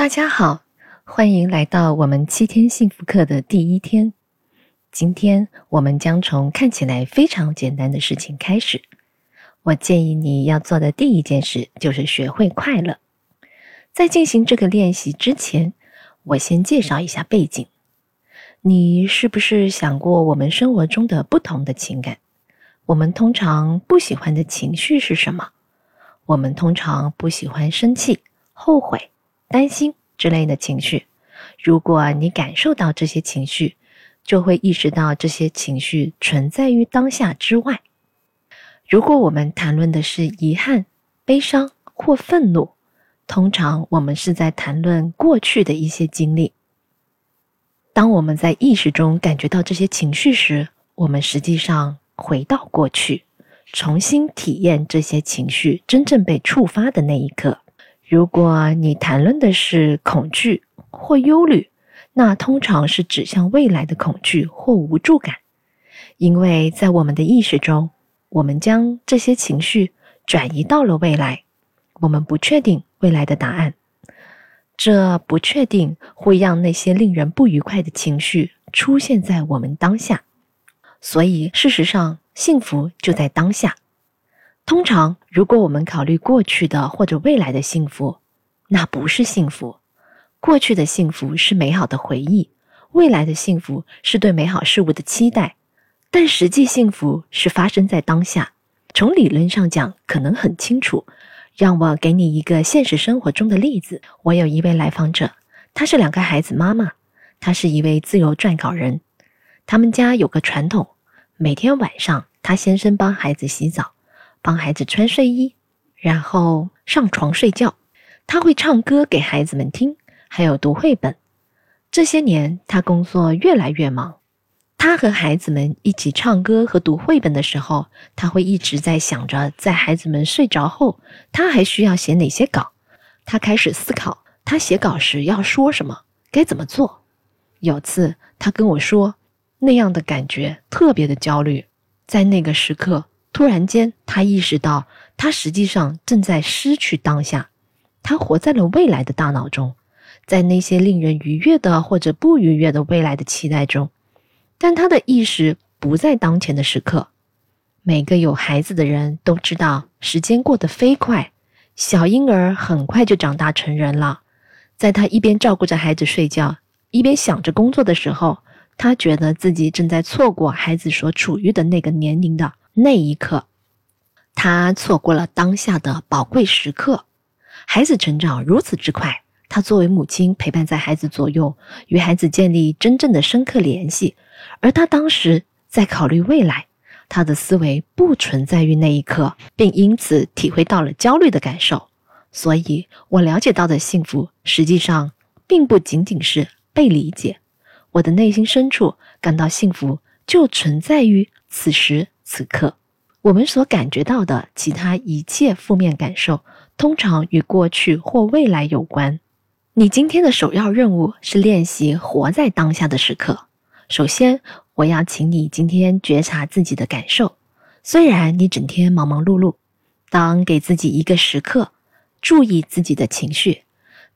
大家好，欢迎来到我们七天幸福课的第一天。今天我们将从看起来非常简单的事情开始。我建议你要做的第一件事就是学会快乐。在进行这个练习之前，我先介绍一下背景。你是不是想过我们生活中的不同的情感？我们通常不喜欢的情绪是什么？我们通常不喜欢生气、后悔。担心之类的情绪，如果你感受到这些情绪，就会意识到这些情绪存在于当下之外。如果我们谈论的是遗憾、悲伤或愤怒，通常我们是在谈论过去的一些经历。当我们在意识中感觉到这些情绪时，我们实际上回到过去，重新体验这些情绪真正被触发的那一刻。如果你谈论的是恐惧或忧虑，那通常是指向未来的恐惧或无助感，因为在我们的意识中，我们将这些情绪转移到了未来，我们不确定未来的答案，这不确定会让那些令人不愉快的情绪出现在我们当下，所以事实上，幸福就在当下。通常，如果我们考虑过去的或者未来的幸福，那不是幸福。过去的幸福是美好的回忆，未来的幸福是对美好事物的期待。但实际幸福是发生在当下。从理论上讲，可能很清楚。让我给你一个现实生活中的例子：我有一位来访者，她是两个孩子妈妈，她是一位自由撰稿人。他们家有个传统，每天晚上，她先生帮孩子洗澡。帮孩子穿睡衣，然后上床睡觉。他会唱歌给孩子们听，还有读绘本。这些年，他工作越来越忙。他和孩子们一起唱歌和读绘本的时候，他会一直在想着，在孩子们睡着后，他还需要写哪些稿。他开始思考，他写稿时要说什么，该怎么做。有次，他跟我说，那样的感觉特别的焦虑。在那个时刻。突然间，他意识到，他实际上正在失去当下，他活在了未来的大脑中，在那些令人愉悦的或者不愉悦的未来的期待中，但他的意识不在当前的时刻。每个有孩子的人都知道，时间过得飞快，小婴儿很快就长大成人了。在他一边照顾着孩子睡觉，一边想着工作的时候，他觉得自己正在错过孩子所处于的那个年龄的。那一刻，他错过了当下的宝贵时刻。孩子成长如此之快，他作为母亲陪伴在孩子左右，与孩子建立真正的深刻联系。而他当时在考虑未来，他的思维不存在于那一刻，并因此体会到了焦虑的感受。所以，我了解到的幸福，实际上并不仅仅是被理解。我的内心深处感到幸福，就存在于此时。此刻，我们所感觉到的其他一切负面感受，通常与过去或未来有关。你今天的首要任务是练习活在当下的时刻。首先，我要请你今天觉察自己的感受。虽然你整天忙忙碌碌，当给自己一个时刻，注意自己的情绪。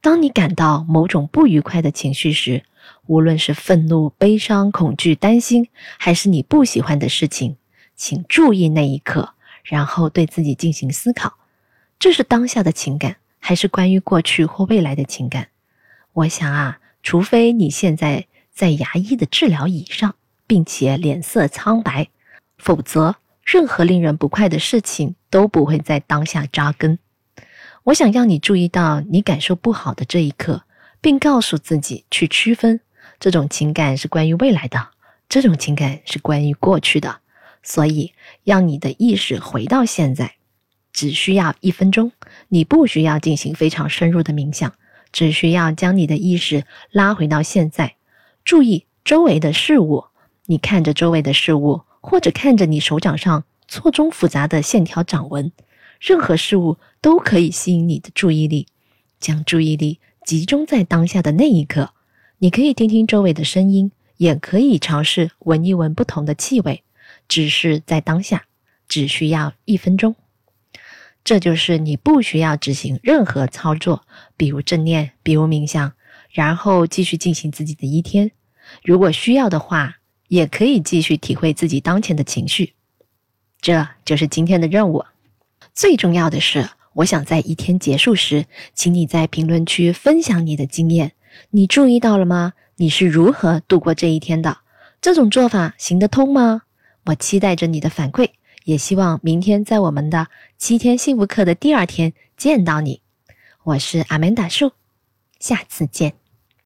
当你感到某种不愉快的情绪时，无论是愤怒、悲伤、恐惧、担心，还是你不喜欢的事情。请注意那一刻，然后对自己进行思考：这是当下的情感，还是关于过去或未来的情感？我想啊，除非你现在在牙医的治疗椅上，并且脸色苍白，否则任何令人不快的事情都不会在当下扎根。我想让你注意到你感受不好的这一刻，并告诉自己去区分：这种情感是关于未来的，这种情感是关于过去的。所以，让你的意识回到现在，只需要一分钟。你不需要进行非常深入的冥想，只需要将你的意识拉回到现在，注意周围的事物。你看着周围的事物，或者看着你手掌上错综复杂的线条掌纹，任何事物都可以吸引你的注意力。将注意力集中在当下的那一刻。你可以听听周围的声音，也可以尝试闻一闻不同的气味。只是在当下，只需要一分钟。这就是你不需要执行任何操作，比如正念，比如冥想，然后继续进行自己的一天。如果需要的话，也可以继续体会自己当前的情绪。这就是今天的任务。最重要的是，我想在一天结束时，请你在评论区分享你的经验。你注意到了吗？你是如何度过这一天的？这种做法行得通吗？我期待着你的反馈，也希望明天在我们的七天幸福课的第二天见到你。我是阿曼达树，下次见。